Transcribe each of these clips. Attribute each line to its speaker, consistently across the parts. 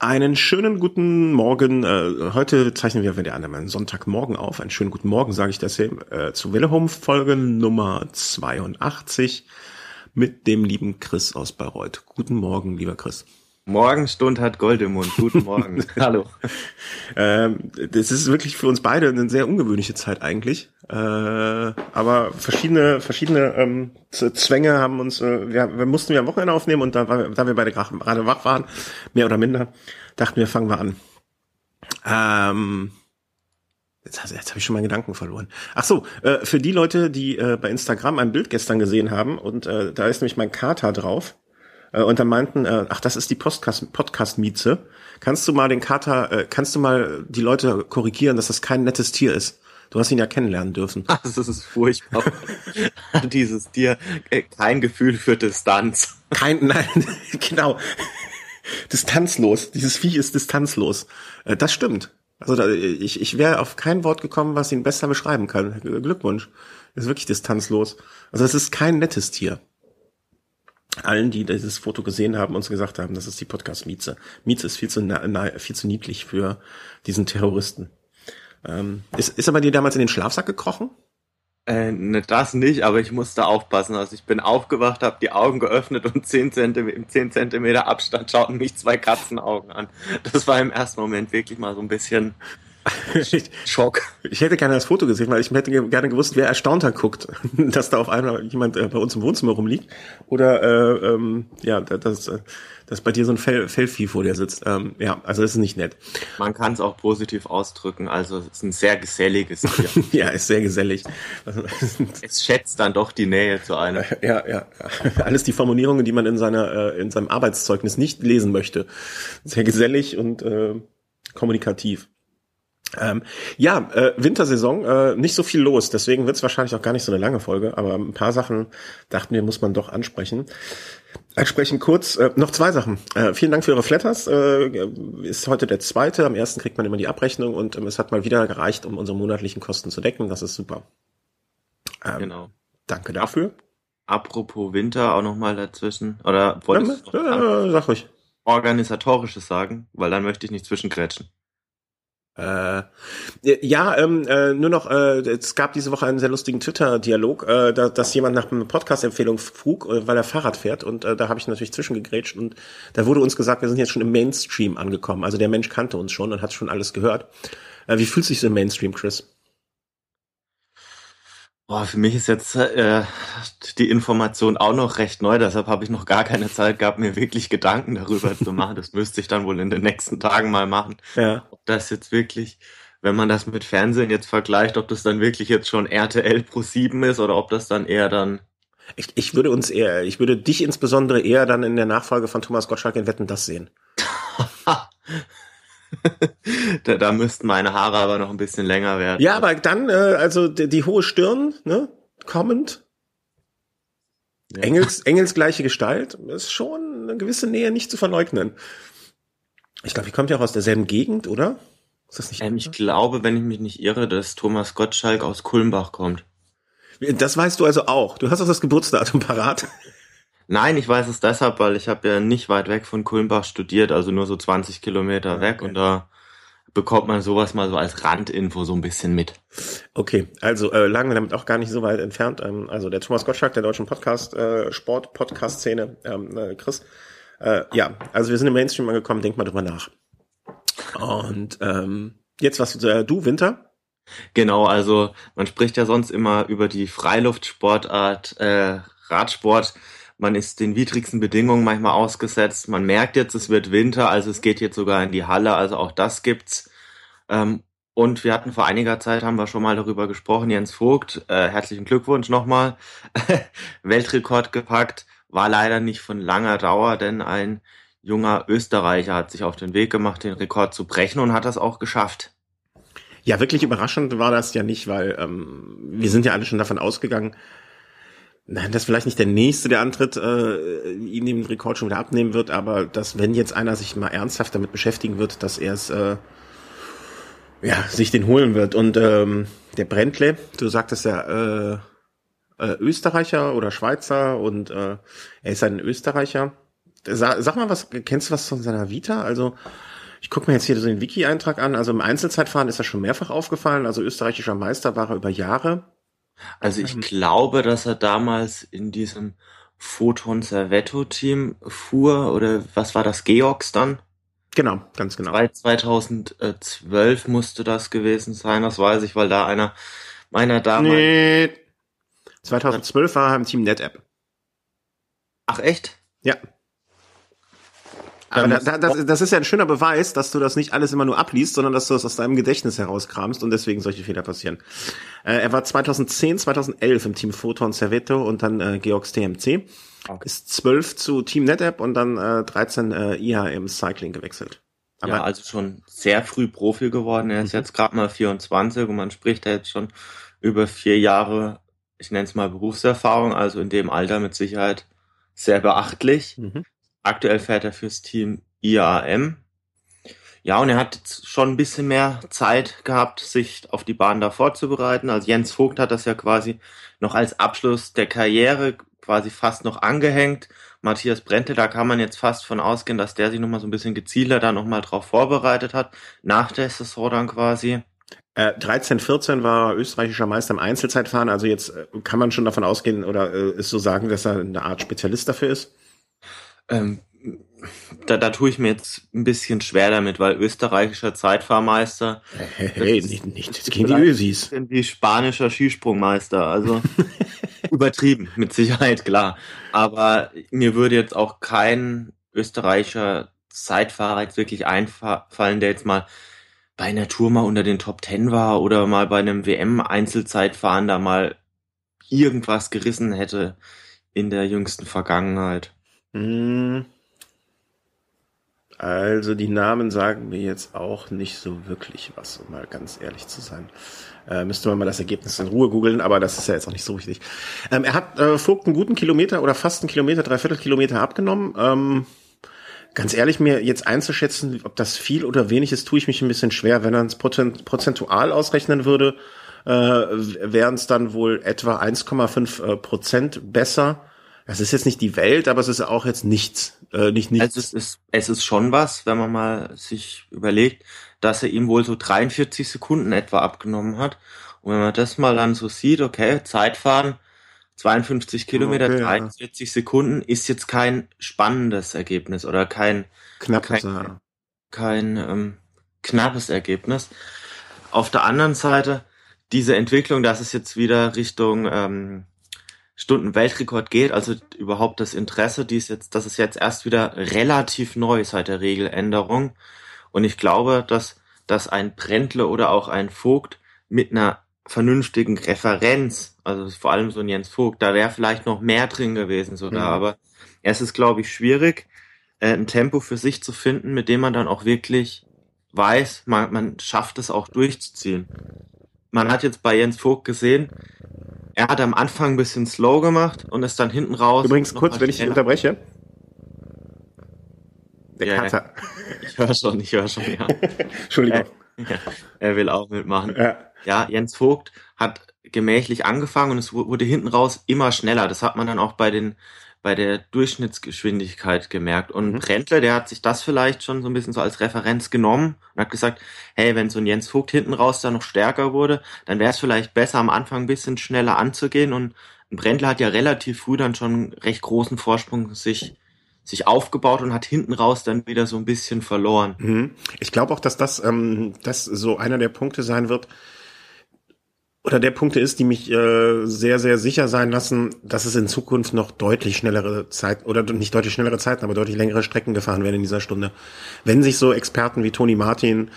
Speaker 1: Einen schönen guten Morgen. Äh, heute zeichnen wir wieder an einem Sonntagmorgen auf. Einen schönen guten Morgen, sage ich das hier, äh, zu Willehome Folge Nummer 82 mit dem lieben Chris aus Bayreuth. Guten Morgen, lieber Chris.
Speaker 2: Morgenstund hat Gold im Mund. Guten Morgen. Hallo.
Speaker 1: Ähm, das ist wirklich für uns beide eine sehr ungewöhnliche Zeit eigentlich. Äh, aber verschiedene, verschiedene ähm, Zwänge haben uns, äh, wir, wir mussten wir am Wochenende aufnehmen und da, da wir beide gerade wach waren, mehr oder minder, dachten wir, fangen wir an. Ähm, Jetzt, jetzt habe ich schon meinen Gedanken verloren. Ach so, äh, für die Leute, die äh, bei Instagram ein Bild gestern gesehen haben und äh, da ist nämlich mein Kater drauf äh, und dann meinten, äh, ach, das ist die Podcast, Podcast Mieze. Kannst du mal den Kater, äh, kannst du mal die Leute korrigieren, dass das kein nettes Tier ist? Du hast ihn ja kennenlernen dürfen.
Speaker 2: Das ist furchtbar. Dieses Tier, äh, kein Gefühl für Distanz.
Speaker 1: Kein, nein, genau. Distanzlos. Dieses Vieh ist distanzlos. Äh, das stimmt. Also da, ich, ich wäre auf kein Wort gekommen, was ihn besser beschreiben kann. Glückwunsch. ist wirklich distanzlos. Also es ist kein nettes Tier. Allen, die dieses Foto gesehen haben, uns gesagt haben, das ist die Podcast Mieze. Ist viel zu, viel zu niedlich für diesen Terroristen. Ähm, ist, ist er bei dir damals in den Schlafsack gekrochen?
Speaker 2: Äh, ne, das nicht, aber ich musste aufpassen. Also ich bin aufgewacht, habe die Augen geöffnet und 10 Zentimeter, im 10 Zentimeter Abstand schauten mich zwei Katzenaugen an. Das war im ersten Moment wirklich mal so ein bisschen Schock.
Speaker 1: Ich hätte gerne das Foto gesehen, weil ich hätte gerne gewusst, wer erstaunter guckt, dass da auf einmal jemand äh, bei uns im Wohnzimmer rumliegt. Oder äh, ähm, ja, dass, äh, dass bei dir so ein Fell, Fellvieh vor dir sitzt. Ähm, ja, also das ist nicht nett.
Speaker 2: Man kann es auch positiv ausdrücken. Also es ist ein sehr geselliges Tier.
Speaker 1: ja, ist sehr gesellig.
Speaker 2: es schätzt dann doch die Nähe zu einem.
Speaker 1: Ja, ja, ja. Alles die Formulierungen, die man in seiner äh, in seinem Arbeitszeugnis nicht lesen möchte. Sehr gesellig und äh, kommunikativ. Ähm, ja, äh, Wintersaison, äh, nicht so viel los, deswegen wird es wahrscheinlich auch gar nicht so eine lange Folge, aber ein paar Sachen dachten wir, muss man doch ansprechen. Ansprechen kurz, äh, noch zwei Sachen. Äh, vielen Dank für Ihre Flatters. Äh, ist heute der zweite. Am ersten kriegt man immer die Abrechnung und ähm, es hat mal wieder gereicht, um unsere monatlichen Kosten zu decken. Das ist super.
Speaker 2: Ähm, genau.
Speaker 1: Danke dafür.
Speaker 2: Apropos Winter auch nochmal dazwischen. Oder wolltest
Speaker 1: ja, du äh, sag ruhig.
Speaker 2: organisatorisches sagen, weil dann möchte ich nicht zwischengrätschen.
Speaker 1: Äh, ja, ähm, äh, nur noch, äh, es gab diese Woche einen sehr lustigen Twitter-Dialog, äh, da, dass jemand nach einer Podcast-Empfehlung frug, äh, weil er Fahrrad fährt und äh, da habe ich natürlich zwischengegrätscht und da wurde uns gesagt, wir sind jetzt schon im Mainstream angekommen. Also der Mensch kannte uns schon und hat schon alles gehört. Äh, wie fühlt sich so im Mainstream, Chris?
Speaker 2: Boah, für mich ist jetzt äh, die Information auch noch recht neu, deshalb habe ich noch gar keine Zeit gehabt, mir wirklich Gedanken darüber zu machen. Das müsste ich dann wohl in den nächsten Tagen mal machen.
Speaker 1: Ja.
Speaker 2: Ob das jetzt wirklich, wenn man das mit Fernsehen jetzt vergleicht, ob das dann wirklich jetzt schon RTL Pro 7 ist oder ob das dann eher dann.
Speaker 1: Ich, ich würde uns eher, ich würde dich insbesondere eher dann in der Nachfolge von Thomas Gottschalk in Wetten das sehen.
Speaker 2: da, da müssten meine Haare aber noch ein bisschen länger werden.
Speaker 1: Ja, aber dann, äh, also die, die hohe Stirn, ne, kommend. Ja. Engels, Engels gleiche Gestalt ist schon eine gewisse Nähe nicht zu verleugnen. Ich glaube, ich kommt ja auch aus derselben Gegend, oder?
Speaker 2: Ist das nicht? Ähm, ich glaube, wenn ich mich nicht irre, dass Thomas Gottschalk aus Kulmbach kommt.
Speaker 1: Das weißt du also auch. Du hast auch das Geburtsdatum parat.
Speaker 2: Nein, ich weiß es deshalb, weil ich habe ja nicht weit weg von Kulmbach studiert, also nur so 20 Kilometer okay. weg und da bekommt man sowas mal so als Randinfo so ein bisschen mit.
Speaker 1: Okay, also äh, lagen wir damit auch gar nicht so weit entfernt. Ähm, also der Thomas Gottschalk der deutschen Podcast, äh, Sport-Podcast-Szene, ähm, äh, Chris. Äh, ja, also wir sind im Mainstream angekommen, denk mal drüber nach. Und ähm, jetzt was äh, du, Winter?
Speaker 2: Genau, also man spricht ja sonst immer über die Freiluftsportart äh, Radsport man ist den widrigsten Bedingungen manchmal ausgesetzt. Man merkt jetzt, es wird Winter, also es geht jetzt sogar in die Halle, also auch das gibt's. Ähm, und wir hatten vor einiger Zeit, haben wir schon mal darüber gesprochen, Jens Vogt, äh, herzlichen Glückwunsch nochmal, Weltrekord gepackt, war leider nicht von langer Dauer, denn ein junger Österreicher hat sich auf den Weg gemacht, den Rekord zu brechen und hat das auch geschafft.
Speaker 1: Ja, wirklich überraschend war das ja nicht, weil ähm, wir sind ja alle schon davon ausgegangen, Nein, das vielleicht nicht der nächste, der antritt, äh, ihm den Rekord schon wieder abnehmen wird, aber dass, wenn jetzt einer sich mal ernsthaft damit beschäftigen wird, dass er es, äh, ja, sich den holen wird. Und ähm, der Brentle, du sagtest ja, äh, äh, Österreicher oder Schweizer und äh, er ist ein Österreicher. sag, sag mal, was kennst du was von seiner Vita? Also ich gucke mir jetzt hier so den Wiki-Eintrag an. Also im Einzelzeitfahren ist er schon mehrfach aufgefallen. Also österreichischer Meister war er über Jahre.
Speaker 2: Also ich glaube, dass er damals in diesem Photon Servetto Team fuhr oder was war das Georgs dann?
Speaker 1: Genau, ganz genau.
Speaker 2: 2012 musste das gewesen sein, das weiß ich, weil da einer meiner damals. Nee.
Speaker 1: 2012 war er im Team NetApp.
Speaker 2: Ach echt?
Speaker 1: Ja. Aber da, da, das, das ist ja ein schöner Beweis, dass du das nicht alles immer nur abliest, sondern dass du das aus deinem Gedächtnis herauskramst und deswegen solche Fehler passieren. Äh, er war 2010, 2011 im Team Photon Servetto und dann äh, Georgs TMC. Okay. Ist 12 zu Team NetApp und dann äh, 13 äh, IHM Cycling gewechselt.
Speaker 2: Aber ja, also schon sehr früh Profi geworden. Er ist mhm. jetzt gerade mal 24 und man spricht da jetzt schon über vier Jahre, ich nenne es mal Berufserfahrung, also in dem Alter mit Sicherheit sehr beachtlich. Mhm. Aktuell fährt er fürs Team IAM. Ja, und er hat schon ein bisschen mehr Zeit gehabt, sich auf die Bahn da vorzubereiten. Also Jens Vogt hat das ja quasi noch als Abschluss der Karriere quasi fast noch angehängt. Matthias Brente, da kann man jetzt fast von ausgehen, dass der sich nochmal so ein bisschen gezielter da nochmal drauf vorbereitet hat, nach der Saison dann quasi.
Speaker 1: Äh, 13, 14 war österreichischer Meister im Einzelzeitfahren, also jetzt äh, kann man schon davon ausgehen oder äh, ist so sagen, dass er eine Art Spezialist dafür ist?
Speaker 2: Ähm, da, da tue ich mir jetzt ein bisschen schwer damit, weil österreichischer Zeitfahrmeister.
Speaker 1: Hey, hey nicht, nicht jetzt gegen die Ösis.
Speaker 2: Die spanischer Skisprungmeister, also übertrieben, mit Sicherheit, klar. Aber mir würde jetzt auch kein österreichischer Zeitfahrer jetzt wirklich einfallen, der jetzt mal bei einer Tour mal unter den Top Ten war oder mal bei einem WM-Einzelzeitfahren da mal irgendwas gerissen hätte in der jüngsten Vergangenheit.
Speaker 1: Hm. Also die Namen sagen mir jetzt auch nicht so wirklich was, um mal ganz ehrlich zu sein. Äh, müsste man mal das Ergebnis in Ruhe googeln, aber das ist ja jetzt auch nicht so wichtig. Ähm, er hat äh, Vogt einen guten Kilometer oder fast einen Kilometer, dreiviertel Kilometer abgenommen. Ähm, ganz ehrlich, mir jetzt einzuschätzen, ob das viel oder wenig ist, tue ich mich ein bisschen schwer. Wenn er es prozentual ausrechnen würde, äh, wären es dann wohl etwa 1,5 äh, Prozent besser. Das ist jetzt nicht die Welt, aber es ist auch jetzt nichts. Äh, nicht nichts.
Speaker 2: Also es ist, es ist schon was, wenn man mal sich überlegt, dass er ihm wohl so 43 Sekunden etwa abgenommen hat. Und wenn man das mal dann so sieht, okay, Zeitfahren, 52 Kilometer, okay, 43 ja. Sekunden, ist jetzt kein spannendes Ergebnis oder kein
Speaker 1: knappes,
Speaker 2: kein, ja. kein ähm, knappes Ergebnis. Auf der anderen Seite, diese Entwicklung, dass es jetzt wieder Richtung ähm, Stunden-Weltrekord geht, also überhaupt das Interesse, die ist jetzt, das ist jetzt erst wieder relativ neu seit der Regeländerung. Und ich glaube, dass, dass ein Brentle oder auch ein Vogt mit einer vernünftigen Referenz, also vor allem so ein Jens Vogt, da wäre vielleicht noch mehr drin gewesen sogar, mhm. aber es ist, glaube ich, schwierig, äh, ein Tempo für sich zu finden, mit dem man dann auch wirklich weiß, man, man schafft es auch durchzuziehen. Man hat jetzt bei Jens Vogt gesehen, er hat am Anfang ein bisschen slow gemacht und ist dann hinten raus.
Speaker 1: Übrigens kurz, wenn ich dich unterbreche.
Speaker 2: Der ja, Kater. Ich höre schon, ich höre schon, ja.
Speaker 1: Entschuldigung.
Speaker 2: Er, er, will auch mitmachen. Ja. ja, Jens Vogt hat gemächlich angefangen und es wurde hinten raus immer schneller. Das hat man dann auch bei den bei der Durchschnittsgeschwindigkeit gemerkt. Und mhm. Brentler, der hat sich das vielleicht schon so ein bisschen so als Referenz genommen und hat gesagt, hey, wenn so ein Jens Vogt hinten raus da noch stärker wurde, dann wäre es vielleicht besser, am Anfang ein bisschen schneller anzugehen. Und ein Brentler hat ja relativ früh dann schon einen recht großen Vorsprung sich sich aufgebaut und hat hinten raus dann wieder so ein bisschen verloren.
Speaker 1: Mhm. Ich glaube auch, dass das, ähm, das so einer der Punkte sein wird, oder der Punkte ist, die mich äh, sehr, sehr sicher sein lassen, dass es in Zukunft noch deutlich schnellere Zeit oder nicht deutlich schnellere Zeiten, aber deutlich längere Strecken gefahren werden in dieser Stunde. Wenn sich so Experten wie Tony Martin,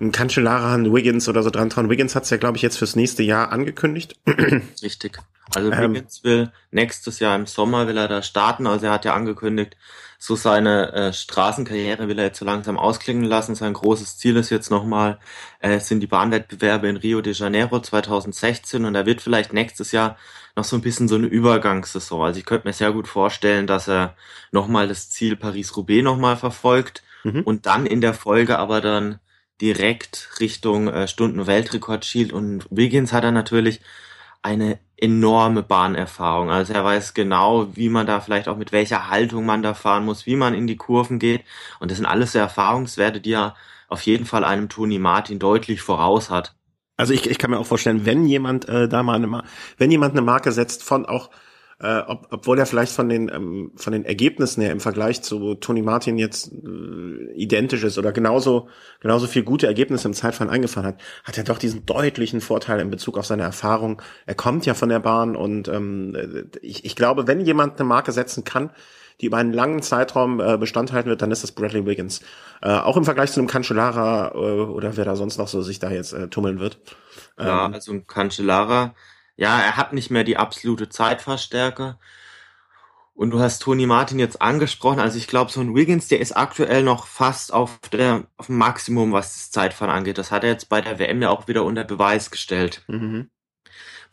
Speaker 1: ein Cancellara, Wiggins oder so dran trauen. Wiggins hat es ja, glaube ich, jetzt fürs nächste Jahr angekündigt.
Speaker 2: Richtig. Also ähm, Wiggins will nächstes Jahr im Sommer will er da starten. Also er hat ja angekündigt, so seine äh, Straßenkarriere will er jetzt so langsam ausklingen lassen. Sein großes Ziel ist jetzt nochmal, äh, sind die Bahnwettbewerbe in Rio de Janeiro 2016 und er wird vielleicht nächstes Jahr noch so ein bisschen so eine Übergangssaison. Also ich könnte mir sehr gut vorstellen, dass er nochmal das Ziel Paris-Roubaix nochmal verfolgt mhm. und dann in der Folge aber dann direkt Richtung äh, Stunden-Weltrekord schielt. Und Wiggins hat er natürlich eine enorme Bahnerfahrung. Also er weiß genau, wie man da vielleicht auch mit welcher Haltung man da fahren muss, wie man in die Kurven geht. Und das sind alles so Erfahrungswerte, die er auf jeden Fall einem Toni Martin deutlich voraus hat.
Speaker 1: Also ich, ich kann mir auch vorstellen, wenn jemand äh, da mal eine, wenn jemand eine Marke setzt von auch äh, ob, obwohl er vielleicht von den ähm, von den Ergebnissen her im Vergleich zu Tony Martin jetzt äh, identisch ist oder genauso genauso viel gute Ergebnisse im Zeitfahren eingefahren hat, hat er doch diesen deutlichen Vorteil in Bezug auf seine Erfahrung. Er kommt ja von der Bahn und ähm, ich, ich glaube, wenn jemand eine Marke setzen kann, die über einen langen Zeitraum äh, Bestand halten wird, dann ist das Bradley Wiggins. Äh, auch im Vergleich zu einem Cancellara äh, oder wer da sonst noch so sich da jetzt äh, tummeln wird.
Speaker 2: Ja, ähm, also ein Cancellara ja, er hat nicht mehr die absolute Zeitverstärke. Und du hast Toni Martin jetzt angesprochen. Also ich glaube, so ein Wiggins, der ist aktuell noch fast auf, der, auf dem Maximum, was das Zeitfahren angeht. Das hat er jetzt bei der WM ja auch wieder unter Beweis gestellt. Mhm.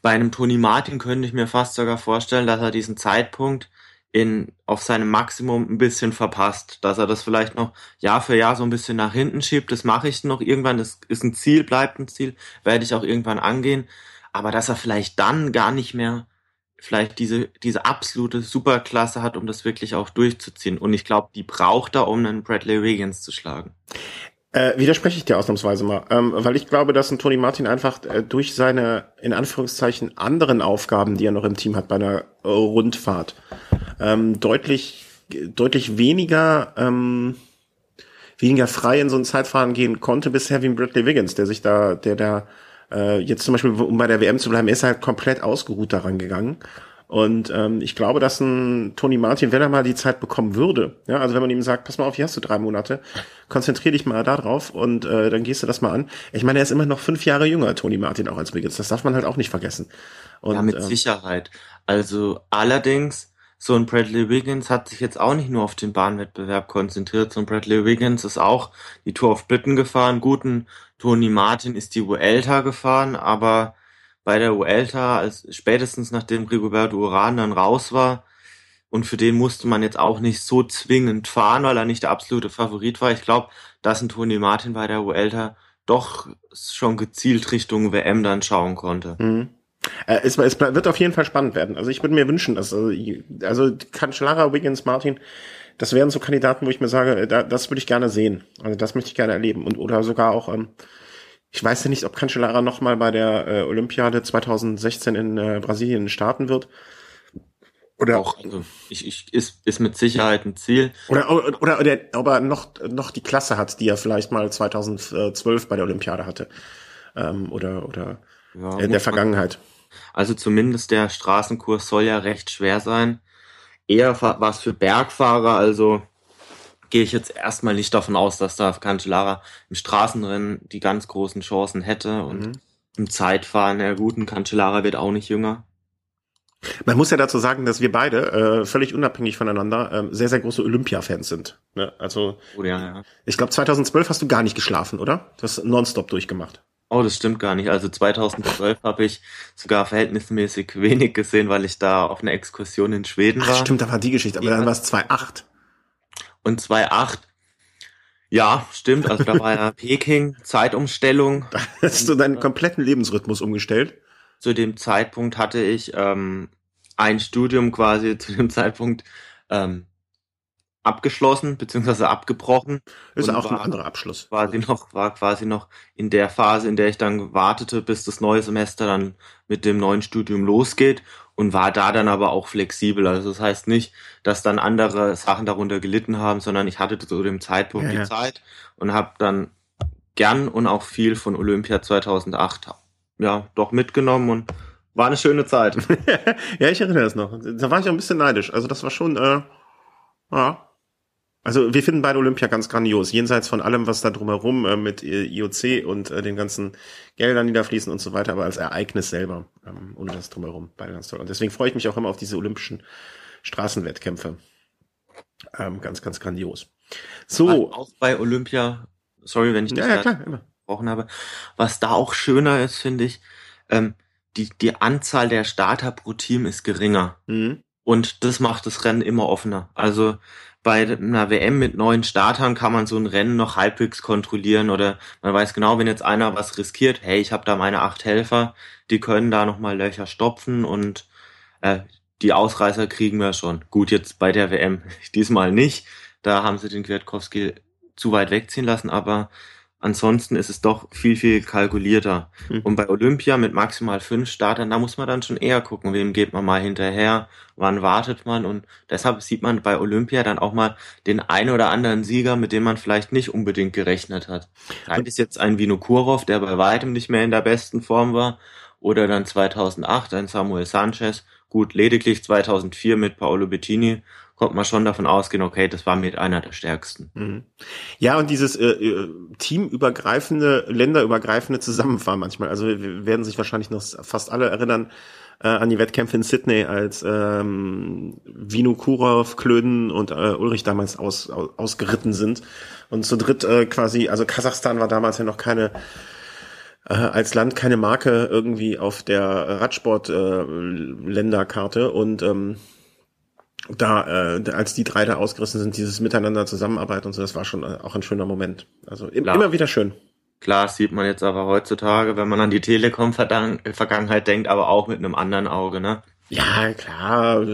Speaker 2: Bei einem Toni Martin könnte ich mir fast sogar vorstellen, dass er diesen Zeitpunkt in, auf seinem Maximum ein bisschen verpasst. Dass er das vielleicht noch Jahr für Jahr so ein bisschen nach hinten schiebt. Das mache ich noch irgendwann. Das ist ein Ziel, bleibt ein Ziel. Werde ich auch irgendwann angehen aber dass er vielleicht dann gar nicht mehr vielleicht diese, diese absolute Superklasse hat, um das wirklich auch durchzuziehen. Und ich glaube, die braucht er, um einen Bradley Wiggins zu schlagen.
Speaker 1: Äh, widerspreche ich dir ausnahmsweise mal, ähm, weil ich glaube, dass ein Tony Martin einfach äh, durch seine, in Anführungszeichen, anderen Aufgaben, die er noch im Team hat bei einer äh, Rundfahrt, ähm, deutlich, deutlich weniger, ähm, weniger frei in so ein Zeitfahren gehen konnte bisher wie ein Bradley Wiggins, der sich da, der da äh, jetzt zum Beispiel, um bei der WM zu bleiben, er ist halt komplett ausgeruht daran gegangen. Und ähm, ich glaube, dass ein Tony Martin, wenn er mal die Zeit bekommen würde, ja, also wenn man ihm sagt, pass mal auf, hier hast du drei Monate, konzentrier dich mal da drauf und äh, dann gehst du das mal an. Ich meine, er ist immer noch fünf Jahre jünger, Tony Martin, auch als Wiggins. Das darf man halt auch nicht vergessen.
Speaker 2: Und, ja, mit äh, Sicherheit. Also allerdings, so ein Bradley Wiggins hat sich jetzt auch nicht nur auf den Bahnwettbewerb konzentriert, so ein Bradley Wiggins ist auch die Tour of Britain gefahren, guten Toni Martin ist die Vuelta gefahren, aber bei der Vuelta, als spätestens nachdem Rigoberto Uran dann raus war, und für den musste man jetzt auch nicht so zwingend fahren, weil er nicht der absolute Favorit war. Ich glaube, dass ein Toni Martin bei der Vuelta doch schon gezielt Richtung WM dann schauen konnte. Mhm.
Speaker 1: Äh, es, es, wird auf jeden Fall spannend werden. Also ich würde mir wünschen, dass also, also Cancellara, Wiggins, Martin, das wären so Kandidaten, wo ich mir sage, da, das würde ich gerne sehen. Also das möchte ich gerne erleben. Und oder sogar auch, ähm, ich weiß ja nicht, ob Cancellara noch mal bei der äh, Olympiade 2016 in äh, Brasilien starten wird.
Speaker 2: Oder auch, also ich, ich, ist, ist mit Sicherheit ein Ziel.
Speaker 1: Oder, oder, oder, oder ob er noch, noch die Klasse hat, die er vielleicht mal 2012 bei der Olympiade hatte. Ähm, oder oder ja, in der Vergangenheit.
Speaker 2: Also zumindest der Straßenkurs soll ja recht schwer sein eher was für Bergfahrer, also gehe ich jetzt erstmal nicht davon aus, dass da Cancellara im Straßenrennen die ganz großen Chancen hätte und mhm. im Zeitfahren, der guten Cancellara wird auch nicht jünger.
Speaker 1: Man muss ja dazu sagen, dass wir beide äh, völlig unabhängig voneinander äh, sehr, sehr große Olympia-Fans sind. Ne? Also, oh, ja, ja. ich glaube, 2012 hast du gar nicht geschlafen, oder? Du hast nonstop durchgemacht.
Speaker 2: Oh, das stimmt gar nicht. Also 2012 habe ich sogar verhältnismäßig wenig gesehen, weil ich da auf einer Exkursion in Schweden war. Ach,
Speaker 1: stimmt, da war die Geschichte, aber dann war es 2.8.
Speaker 2: Und 2.8, ja, stimmt. Also da war ja Peking, Zeitumstellung.
Speaker 1: Da hast du deinen kompletten Lebensrhythmus umgestellt?
Speaker 2: Zu dem Zeitpunkt hatte ich ähm, ein Studium quasi zu dem Zeitpunkt ähm, abgeschlossen bzw. abgebrochen.
Speaker 1: Ist auch ein anderer Abschluss.
Speaker 2: Quasi noch, war quasi noch in der Phase, in der ich dann wartete, bis das neue Semester dann mit dem neuen Studium losgeht und war da dann aber auch flexibel. Also das heißt nicht, dass dann andere Sachen darunter gelitten haben, sondern ich hatte zu dem Zeitpunkt ja, die ja. Zeit und habe dann gern und auch viel von Olympia 2008 ja doch mitgenommen und war eine schöne Zeit.
Speaker 1: ja, ich erinnere es noch. Da war ich auch ein bisschen neidisch. Also das war schon, äh, ja, also wir finden beide Olympia ganz grandios, jenseits von allem, was da drumherum äh, mit äh, IOC und äh, den ganzen Geldern, die da fließen und so weiter, aber als Ereignis selber, ähm, ohne das drumherum, beide ganz toll. Und deswegen freue ich mich auch immer auf diese olympischen Straßenwettkämpfe. Ähm, ganz, ganz grandios.
Speaker 2: So. Auch bei Olympia, sorry, wenn ich
Speaker 1: das ja, ja, klar, immer.
Speaker 2: gesprochen habe, was da auch schöner ist, finde ich, ähm, die, die Anzahl der Starter pro Team ist geringer. Mhm. Und das macht das Rennen immer offener. Also bei einer WM mit neuen Startern kann man so ein Rennen noch halbwegs kontrollieren oder man weiß genau, wenn jetzt einer was riskiert, hey, ich habe da meine acht Helfer, die können da nochmal Löcher stopfen und äh, die Ausreißer kriegen wir schon. Gut, jetzt bei der WM diesmal nicht. Da haben sie den Kwiatkowski zu weit wegziehen lassen, aber ansonsten ist es doch viel, viel kalkulierter. Mhm. Und bei Olympia mit maximal fünf Startern, da muss man dann schon eher gucken, wem geht man mal hinterher, wann wartet man. Und deshalb sieht man bei Olympia dann auch mal den ein oder anderen Sieger, mit dem man vielleicht nicht unbedingt gerechnet hat. Da ist jetzt ein Vinokurov, der bei weitem nicht mehr in der besten Form war. Oder dann 2008 ein Samuel Sanchez. Gut, lediglich 2004 mit Paolo Bettini konnte man schon davon ausgehen, okay, das war mit einer der stärksten. Mhm.
Speaker 1: Ja, und dieses äh, äh, teamübergreifende, länderübergreifende Zusammenfahren manchmal. Also wir werden sich wahrscheinlich noch fast alle erinnern äh, an die Wettkämpfe in Sydney, als ähm, Vino Kurov, Klöden und äh, Ulrich damals aus, aus, ausgeritten sind. Und zu dritt äh, quasi, also Kasachstan war damals ja noch keine äh, als Land keine Marke irgendwie auf der Radsport-Länderkarte äh, und ähm, da, äh, als die drei da ausgerissen sind, dieses Miteinander zusammenarbeiten und so, das war schon äh, auch ein schöner Moment. Also im, immer wieder schön.
Speaker 2: Klar, sieht man jetzt aber heutzutage, wenn man an die Telekom-Vergangenheit denkt, aber auch mit einem anderen Auge, ne?
Speaker 1: Ja, klar.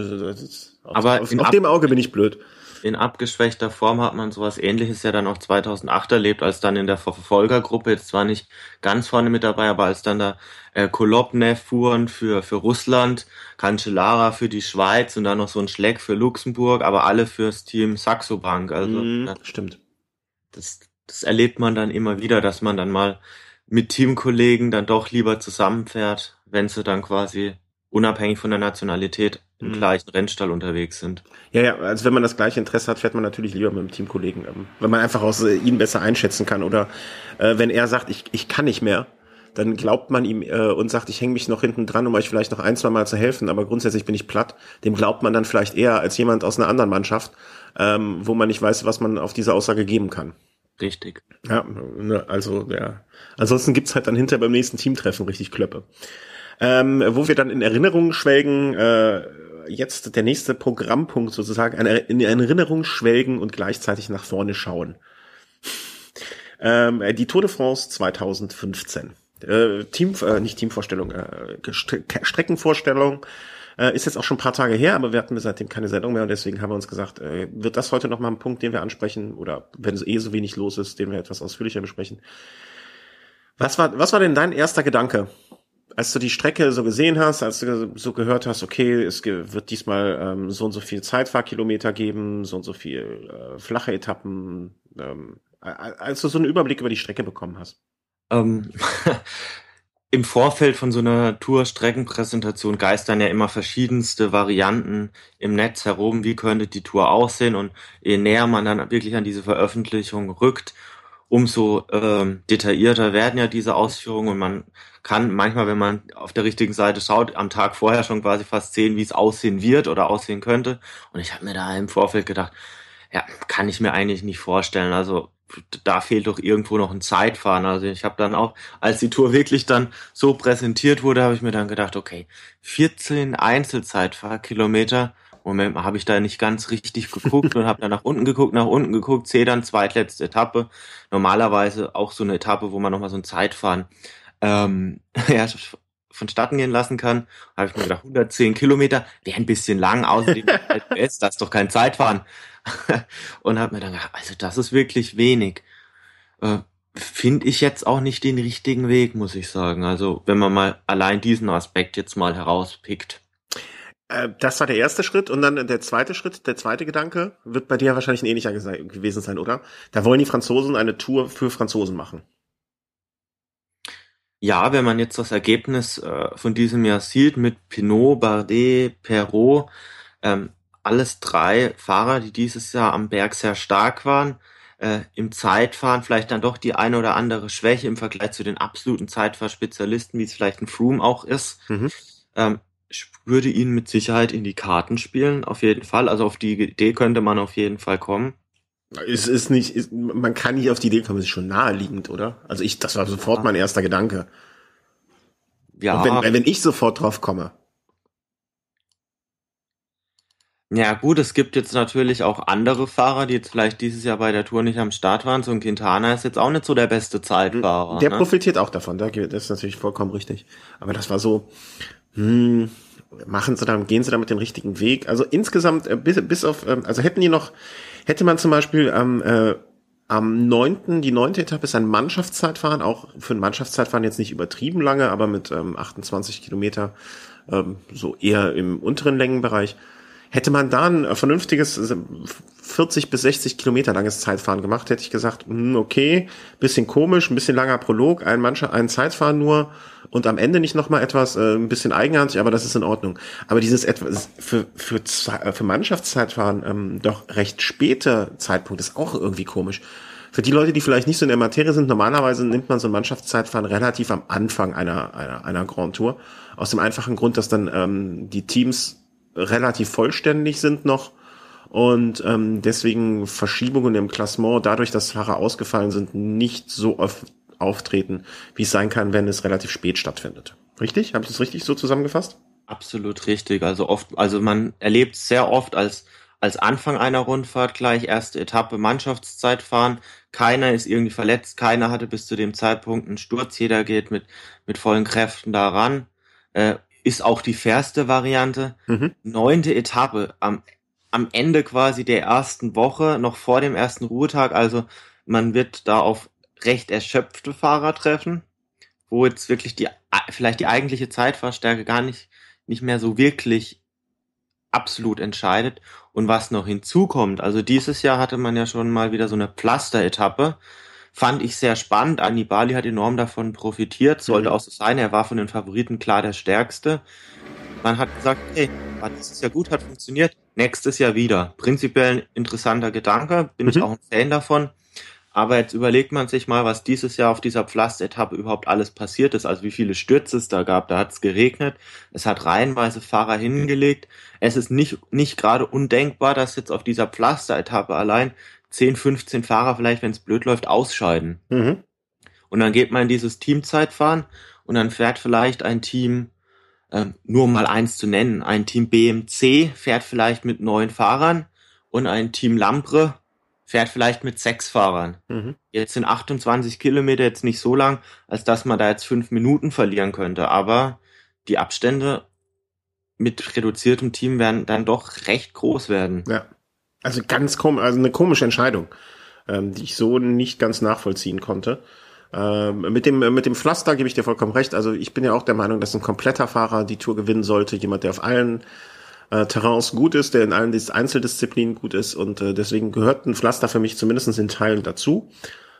Speaker 1: aber auf, auf dem Auge bin ich blöd
Speaker 2: in abgeschwächter Form hat man sowas ähnliches ja dann auch 2008 erlebt, als dann in der Verfolgergruppe, jetzt zwar nicht ganz vorne mit dabei, aber als dann da äh, Kolobnev fuhren für, für Russland, Cancellara für die Schweiz und dann noch so ein Schleck für Luxemburg, aber alle fürs Team Saxo Bank. Also,
Speaker 1: mm, ja, stimmt.
Speaker 2: Das, das erlebt man dann immer wieder, dass man dann mal mit Teamkollegen dann doch lieber zusammenfährt, wenn sie dann quasi unabhängig von der Nationalität im mhm. gleichen Rennstall unterwegs sind.
Speaker 1: Ja, ja, also wenn man das gleiche Interesse hat, fährt man natürlich lieber mit dem Teamkollegen, ähm, wenn man einfach aus äh, ihn besser einschätzen kann oder äh, wenn er sagt, ich, ich kann nicht mehr, dann glaubt man ihm äh, und sagt, ich hänge mich noch hinten dran, um euch vielleicht noch ein, zwei Mal zu helfen, aber grundsätzlich bin ich platt. Dem glaubt man dann vielleicht eher als jemand aus einer anderen Mannschaft, ähm, wo man nicht weiß, was man auf diese Aussage geben kann.
Speaker 2: Richtig.
Speaker 1: Ja, ne, also ja. Ansonsten gibt's halt dann hinter beim nächsten Teamtreffen richtig Klöppe. Ähm, wo wir dann in Erinnerungen schwelgen, äh, jetzt der nächste Programmpunkt sozusagen, in Erinnerung schwelgen und gleichzeitig nach vorne schauen. Ähm, die Tour de France 2015. Äh, Team, äh, nicht Teamvorstellung, äh, Streckenvorstellung. Äh, ist jetzt auch schon ein paar Tage her, aber wir hatten seitdem keine Sendung mehr und deswegen haben wir uns gesagt, äh, wird das heute nochmal ein Punkt, den wir ansprechen oder wenn es eh so wenig los ist, den wir etwas ausführlicher besprechen. Was war, was war denn dein erster Gedanke, als du die Strecke so gesehen hast, als du so gehört hast, okay, es wird diesmal ähm, so und so viel Zeitfahrkilometer geben, so und so viel äh, flache Etappen, ähm, als du so einen Überblick über die Strecke bekommen hast?
Speaker 2: Ähm, Im Vorfeld von so einer Tour-Streckenpräsentation geistern ja immer verschiedenste Varianten im Netz herum, wie könnte die Tour aussehen? Und je näher man dann wirklich an diese Veröffentlichung rückt, umso ähm, detaillierter werden ja diese Ausführungen. Und man kann manchmal, wenn man auf der richtigen Seite schaut, am Tag vorher schon quasi fast sehen, wie es aussehen wird oder aussehen könnte. Und ich habe mir da im Vorfeld gedacht, ja, kann ich mir eigentlich nicht vorstellen. Also da fehlt doch irgendwo noch ein Zeitfahren. Also ich habe dann auch, als die Tour wirklich dann so präsentiert wurde, habe ich mir dann gedacht, okay, 14 Einzelzeitfahrkilometer, Moment mal, habe ich da nicht ganz richtig geguckt und habe dann nach unten geguckt, nach unten geguckt, sehe dann zweitletzte Etappe. Normalerweise auch so eine Etappe, wo man nochmal so ein Zeitfahren ähm, ja, vonstatten gehen lassen kann. Habe ich mir gedacht, 110 Kilometer, wäre ein bisschen lang, außerdem das ist doch kein Zeitfahren. und habe mir dann gedacht, also das ist wirklich wenig. Äh, Finde ich jetzt auch nicht den richtigen Weg, muss ich sagen. Also wenn man mal allein diesen Aspekt jetzt mal herauspickt.
Speaker 1: Äh, das war der erste Schritt und dann der zweite Schritt, der zweite Gedanke wird bei dir wahrscheinlich ein ähnlicher gewesen sein, oder? Da wollen die Franzosen eine Tour für Franzosen machen.
Speaker 2: Ja, wenn man jetzt das Ergebnis äh, von diesem Jahr sieht mit Pinot, Bardet, Perrault, ähm, alles drei Fahrer, die dieses Jahr am Berg sehr stark waren, äh, im Zeitfahren vielleicht dann doch die eine oder andere Schwäche im Vergleich zu den absoluten Zeitfahrspezialisten, wie es vielleicht ein Froome auch ist. Mhm. Ähm, würde ihnen mit Sicherheit in die Karten spielen, auf jeden Fall. Also auf die Idee könnte man auf jeden Fall kommen.
Speaker 1: Es ist nicht, ist, man kann nicht auf die Idee kommen, es ist schon naheliegend, oder? Also ich, das war sofort mein erster Gedanke. Ja. Und wenn, wenn ich sofort drauf komme.
Speaker 2: Ja gut, es gibt jetzt natürlich auch andere Fahrer, die jetzt vielleicht dieses Jahr bei der Tour nicht am Start waren. So ein Quintana ist jetzt auch nicht so der beste Zeitfahrer.
Speaker 1: Der ne? profitiert auch davon, das ist natürlich vollkommen richtig. Aber das war so, hm, machen sie dann, gehen sie da mit dem richtigen Weg? Also insgesamt, äh, bis, bis auf, ähm, also hätten die noch, hätte man zum Beispiel am, äh, am neunten, die neunte Etappe ist ein Mannschaftszeitfahren, auch für ein Mannschaftszeitfahren jetzt nicht übertrieben lange, aber mit ähm, 28 Kilometer, ähm, so eher im unteren Längenbereich. Hätte man da ein vernünftiges 40 bis 60 Kilometer langes Zeitfahren gemacht, hätte ich gesagt, hm, okay, bisschen komisch, ein bisschen langer Prolog, ein Mannschaft, ein Zeitfahren nur und am Ende nicht nochmal etwas, äh, ein bisschen eigenartig, aber das ist in Ordnung. Aber dieses etwas für, für, äh, für Mannschaftszeitfahren ähm, doch recht späte Zeitpunkt ist auch irgendwie komisch. Für die Leute, die vielleicht nicht so in der Materie sind, normalerweise nimmt man so ein Mannschaftszeitfahren relativ am Anfang einer, einer, einer Grand Tour. Aus dem einfachen Grund, dass dann ähm, die Teams relativ vollständig sind noch und ähm, deswegen Verschiebungen im Klassement, dadurch, dass Fahrer ausgefallen sind, nicht so oft auftreten, wie es sein kann, wenn es relativ spät stattfindet. Richtig? Habe ich das richtig so zusammengefasst?
Speaker 2: Absolut richtig. Also oft, also man erlebt sehr oft als als Anfang einer Rundfahrt gleich erste Etappe Mannschaftszeit fahren. Keiner ist irgendwie verletzt, keiner hatte bis zu dem Zeitpunkt einen Sturz, jeder geht mit mit vollen Kräften daran. Äh, ist auch die fairste Variante. Mhm. Neunte Etappe am, am Ende quasi der ersten Woche, noch vor dem ersten Ruhetag. Also man wird da auf recht erschöpfte Fahrer treffen, wo jetzt wirklich die, vielleicht die eigentliche Zeitfahrstärke gar nicht, nicht mehr so wirklich absolut entscheidet. Und was noch hinzukommt, also dieses Jahr hatte man ja schon mal wieder so eine Pflaster-Etappe, fand ich sehr spannend. Annibali hat enorm davon profitiert, sollte mhm. auch so sein. Er war von den Favoriten klar der stärkste. Man hat gesagt, hey, das ist ja gut, hat funktioniert. Nächstes Jahr wieder. Prinzipiell ein interessanter Gedanke, bin mhm. ich auch ein Fan davon. Aber jetzt überlegt man sich mal, was dieses Jahr auf dieser Pflasteretappe überhaupt alles passiert ist, also wie viele Stürze es da gab. Da hat es geregnet, es hat reihenweise Fahrer hingelegt. Es ist nicht, nicht gerade undenkbar, dass jetzt auf dieser Pflasteretappe allein 10, 15 Fahrer vielleicht, wenn es blöd läuft, ausscheiden. Mhm. Und dann geht man in dieses Teamzeitfahren und dann fährt vielleicht ein Team, äh, nur mal eins zu nennen, ein Team BMC fährt vielleicht mit neun Fahrern und ein Team Lampre fährt vielleicht mit sechs Fahrern. Mhm. Jetzt sind 28 Kilometer jetzt nicht so lang, als dass man da jetzt fünf Minuten verlieren könnte. Aber die Abstände mit reduziertem Team werden dann doch recht groß werden.
Speaker 1: Ja. Also ganz komisch, also eine komische Entscheidung, ähm, die ich so nicht ganz nachvollziehen konnte. Ähm, mit dem mit dem Pflaster gebe ich dir vollkommen recht. Also ich bin ja auch der Meinung, dass ein kompletter Fahrer die Tour gewinnen sollte, jemand, der auf allen äh, Terrains gut ist, der in allen Einzeldisziplinen gut ist und äh, deswegen gehört ein Pflaster für mich zumindest in Teilen dazu.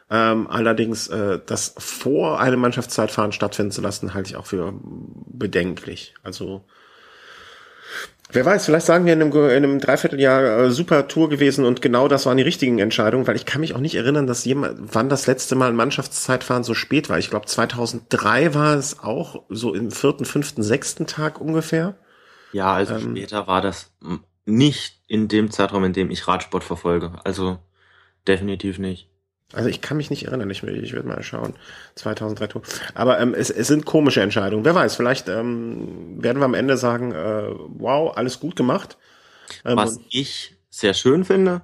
Speaker 1: Ähm, allerdings äh, das vor einem Mannschaftszeitfahren stattfinden zu lassen, halte ich auch für bedenklich. Also Wer weiß, vielleicht sagen wir in einem, in einem Dreivierteljahr äh, super Tour gewesen und genau das waren die richtigen Entscheidungen, weil ich kann mich auch nicht erinnern, dass jemand, wann das letzte Mal ein Mannschaftszeitfahren so spät war. Ich glaube 2003 war es auch so im vierten, fünften, sechsten Tag ungefähr.
Speaker 2: Ja, also ähm, später war das nicht in dem Zeitraum, in dem ich Radsport verfolge. Also definitiv nicht.
Speaker 1: Also ich kann mich nicht erinnern, ich, ich werde mal schauen. 2003 Tour. Aber ähm, es, es sind komische Entscheidungen. Wer weiß, vielleicht ähm, werden wir am Ende sagen, äh, wow, alles gut gemacht.
Speaker 2: Ähm, Was ich sehr schön finde,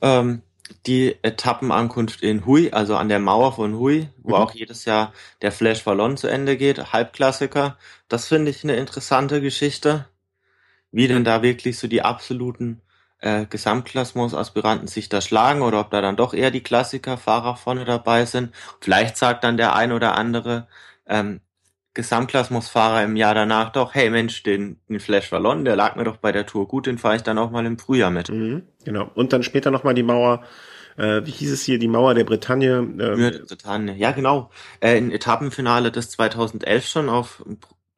Speaker 2: ähm, die Etappenankunft in Hui, also an der Mauer von Hui, wo mhm. auch jedes Jahr der Flash Ballon zu Ende geht, Halbklassiker. Das finde ich eine interessante Geschichte, wie denn da wirklich so die absoluten äh, Gesamtklassements-Aspiranten sich da schlagen oder ob da dann doch eher die Klassikerfahrer vorne dabei sind. Vielleicht sagt dann der ein oder andere ähm, Gesamtklassements-Fahrer im Jahr danach doch, hey Mensch, den, den Flash Wallon, der lag mir doch bei der Tour gut, den fahre ich dann auch mal im Frühjahr mit.
Speaker 1: Mhm, genau. Und dann später nochmal die Mauer, äh, wie hieß es hier, die Mauer der Bretagne?
Speaker 2: Ähm. Bretagne, ja genau. Äh, Im Etappenfinale des 2011 schon auf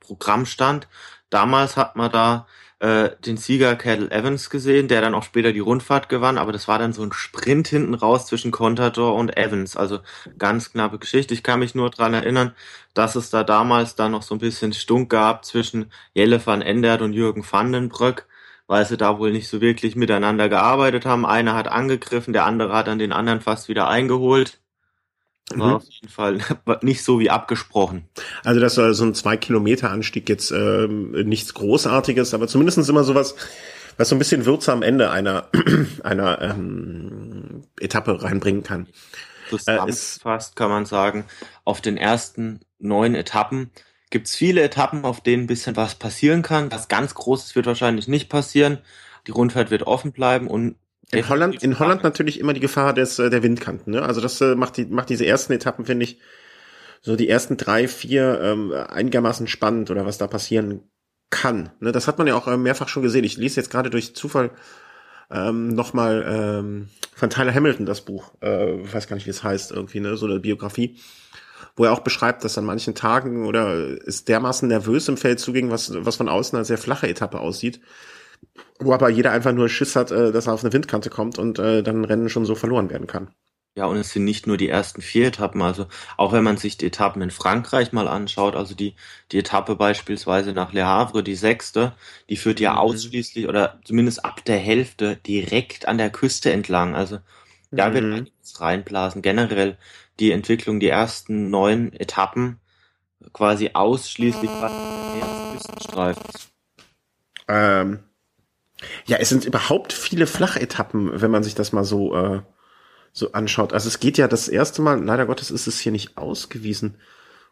Speaker 2: Programm stand. Damals hat man da äh, den Sieger Cadel Evans gesehen, der dann auch später die Rundfahrt gewann, aber das war dann so ein Sprint hinten raus zwischen Contador und Evans, also ganz knappe Geschichte. Ich kann mich nur dran erinnern, dass es da damals dann noch so ein bisschen Stunk gab zwischen Jelle van Endert und Jürgen Vandenbrück, weil sie da wohl nicht so wirklich miteinander gearbeitet haben. Einer hat angegriffen, der andere hat dann den anderen fast wieder eingeholt. War mhm. auf jeden Fall nicht so wie abgesprochen.
Speaker 1: Also das war so ein zwei Kilometer Anstieg jetzt ähm, nichts Großartiges, aber zumindestens immer sowas, was so ein bisschen Würze am Ende einer, einer ähm, Etappe reinbringen kann.
Speaker 2: Zusammengefasst kann man sagen, auf den ersten neun Etappen gibt es viele Etappen, auf denen ein bisschen was passieren kann. Was ganz Großes wird wahrscheinlich nicht passieren. Die Rundfahrt wird offen bleiben und
Speaker 1: in Holland, in Holland natürlich immer die Gefahr des, äh, der Windkanten. Ne? Also das äh, macht, die, macht diese ersten Etappen, finde ich, so die ersten drei, vier ähm, einigermaßen spannend oder was da passieren kann. Ne? Das hat man ja auch äh, mehrfach schon gesehen. Ich lese jetzt gerade durch Zufall ähm, nochmal ähm, von Tyler Hamilton das Buch, äh, weiß gar nicht, wie es heißt, irgendwie, ne, so eine Biografie, wo er auch beschreibt, dass an manchen Tagen oder ist dermaßen nervös im Feld zuging, was, was von außen eine sehr flache Etappe aussieht, wo aber jeder einfach nur Schiss hat, äh, dass er auf eine Windkante kommt und äh, dann Rennen schon so verloren werden kann.
Speaker 2: Ja, und es sind nicht nur die ersten vier Etappen, also auch wenn man sich die Etappen in Frankreich mal anschaut, also die, die Etappe beispielsweise nach Le Havre, die sechste, die führt ja mhm. ausschließlich oder zumindest ab der Hälfte direkt an der Küste entlang. Also da mhm. wird einiges reinblasen. Generell die Entwicklung, die ersten neun Etappen quasi ausschließlich des Küstenstreifens.
Speaker 1: Ähm, ja, es sind überhaupt viele Flachetappen, wenn man sich das mal so äh, so anschaut. Also es geht ja das erste Mal, leider Gottes ist es hier nicht ausgewiesen,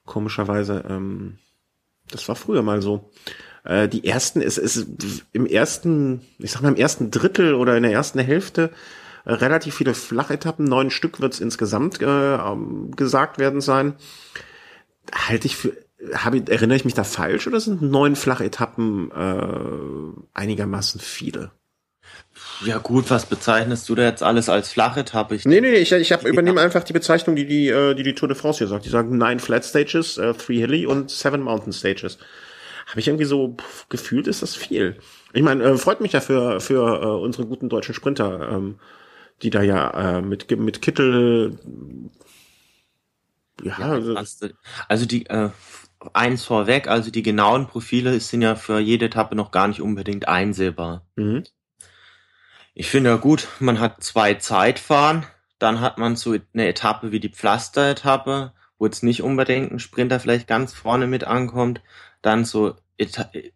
Speaker 1: komischerweise. Ähm, das war früher mal so. Äh, die ersten, es ist im ersten, ich sag mal im ersten Drittel oder in der ersten Hälfte äh, relativ viele Flachetappen, neun Stück wird es insgesamt äh, ähm, gesagt werden sein. Halte ich für, habe, erinnere ich mich da falsch oder sind neun Flachetappen äh, einigermaßen viele?
Speaker 2: Ja gut, was bezeichnest du da jetzt alles als Flachetappe?
Speaker 1: Ich nee, nee, ich, ich hab, übernehme einfach die Bezeichnung, die die, äh, die die Tour de France hier sagt. Die sagen nine Flat Stages, äh, three Hilly und seven Mountain Stages. Habe ich irgendwie so pff, gefühlt, ist das viel. Ich meine, äh, freut mich ja für, für äh, unsere guten deutschen Sprinter, ähm, die da ja äh, mit, mit Kittel
Speaker 2: ja, also, also die äh, eins vorweg, also die genauen Profile sind ja für jede Etappe noch gar nicht unbedingt einsehbar. Mhm. Ich finde ja gut, man hat zwei Zeitfahren, dann hat man so eine Etappe wie die Pflaster-Etappe, wo jetzt nicht unbedingt ein Sprinter vielleicht ganz vorne mit ankommt, dann so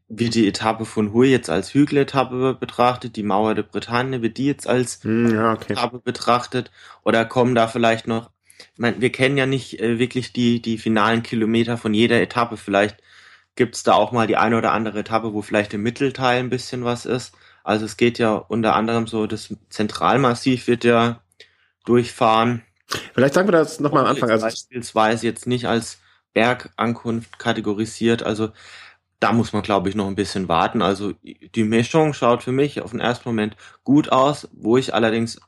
Speaker 2: wird die Etappe von Huy jetzt als Hügeletappe betrachtet, die Mauer der Bretagne wird die jetzt als hm, ja, okay. Etappe betrachtet oder kommen da vielleicht noch, ich meine, wir kennen ja nicht äh, wirklich die, die finalen Kilometer von jeder Etappe, vielleicht gibt's da auch mal die eine oder andere Etappe, wo vielleicht im Mittelteil ein bisschen was ist. Also es geht ja unter anderem so, das Zentralmassiv wird ja durchfahren.
Speaker 1: Vielleicht sagen wir das nochmal am Anfang.
Speaker 2: Also beispielsweise jetzt nicht als Bergankunft kategorisiert. Also da muss man, glaube ich, noch ein bisschen warten. Also die Mischung schaut für mich auf den ersten Moment gut aus, wo ich allerdings